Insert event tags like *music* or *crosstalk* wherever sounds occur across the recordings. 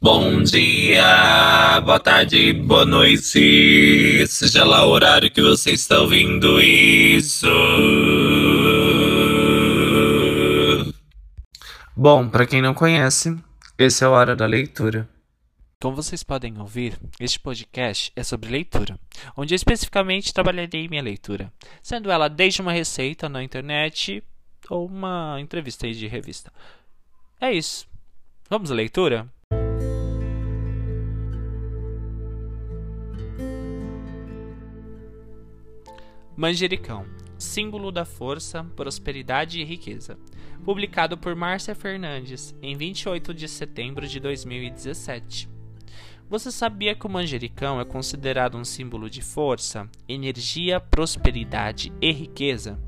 Bom dia, boa tarde, boa noite, seja lá o horário que você está ouvindo isso. Bom, para quem não conhece, esse é o Hora da Leitura. Como vocês podem ouvir, este podcast é sobre leitura, onde eu especificamente trabalharei minha leitura, sendo ela desde uma receita na internet ou uma entrevista de revista. É isso. Vamos à leitura? Manjericão símbolo da força, prosperidade e riqueza. Publicado por Márcia Fernandes em 28 de setembro de 2017. Você sabia que o manjericão é considerado um símbolo de força, energia, prosperidade e riqueza?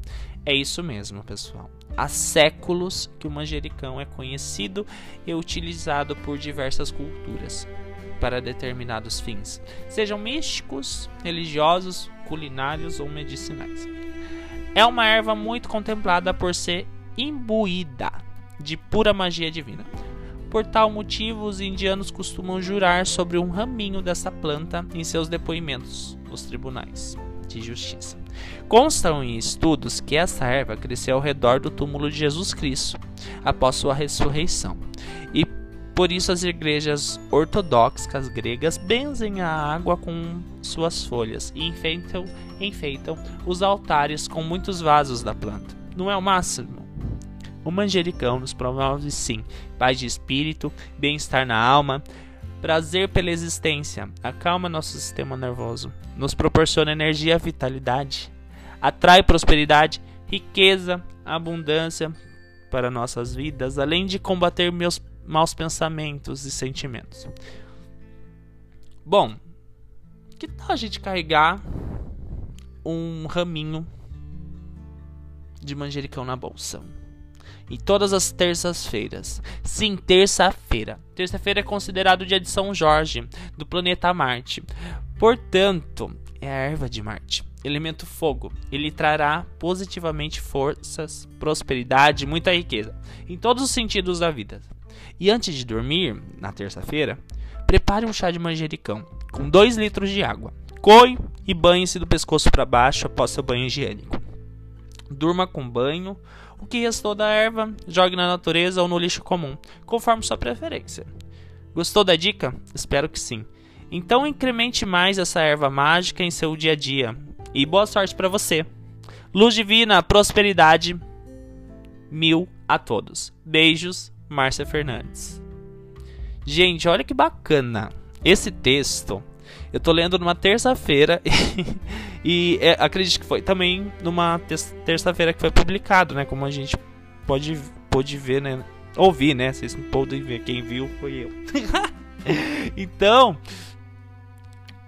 É isso mesmo, pessoal. Há séculos que o manjericão é conhecido e utilizado por diversas culturas para determinados fins, sejam místicos, religiosos, culinários ou medicinais. É uma erva muito contemplada por ser imbuída de pura magia divina. Por tal motivo, os indianos costumam jurar sobre um raminho dessa planta em seus depoimentos nos tribunais de justiça. Constam em estudos que essa erva cresceu ao redor do túmulo de Jesus Cristo após sua ressurreição. E por isso as igrejas ortodoxas gregas benzem a água com suas folhas e enfeitam, enfeitam os altares com muitos vasos da planta. Não é o máximo? O manjericão nos promove sim paz de espírito, bem-estar na alma, prazer pela existência, acalma nosso sistema nervoso, nos proporciona energia e vitalidade, atrai prosperidade, riqueza, abundância para nossas vidas, além de combater meus maus pensamentos e sentimentos. Bom, que tal a gente carregar um raminho de manjericão na bolsa? E todas as terças-feiras. Sim, terça-feira. Terça-feira é considerado o dia de São Jorge, do planeta Marte. Portanto, é a erva de Marte, elemento fogo. Ele trará positivamente forças, prosperidade, muita riqueza, em todos os sentidos da vida. E antes de dormir, na terça-feira, prepare um chá de manjericão com 2 litros de água. Coe e banhe-se do pescoço para baixo após seu banho higiênico. Durma com banho o que restou da erva, jogue na natureza ou no lixo comum, conforme sua preferência. Gostou da dica? Espero que sim. Então incremente mais essa erva mágica em seu dia a dia. E boa sorte para você. Luz divina, prosperidade. Mil a todos. Beijos, Márcia Fernandes. Gente, olha que bacana. Esse texto eu tô lendo numa terça-feira *laughs* e, é, acredito que foi também numa terça-feira que foi publicado, né? Como a gente pode, pode ver, né? Ouvir, né? Vocês não podem ver, quem viu foi eu. *laughs* então,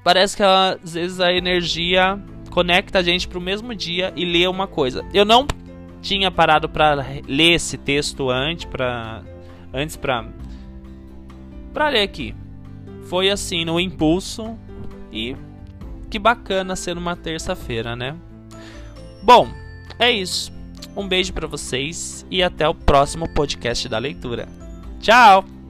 parece que às vezes a energia conecta a gente pro mesmo dia e lê uma coisa. Eu não tinha parado para ler esse texto antes para antes para para ler aqui. Foi assim no impulso e que bacana ser uma terça-feira, né? Bom, é isso. Um beijo para vocês e até o próximo podcast da leitura. Tchau!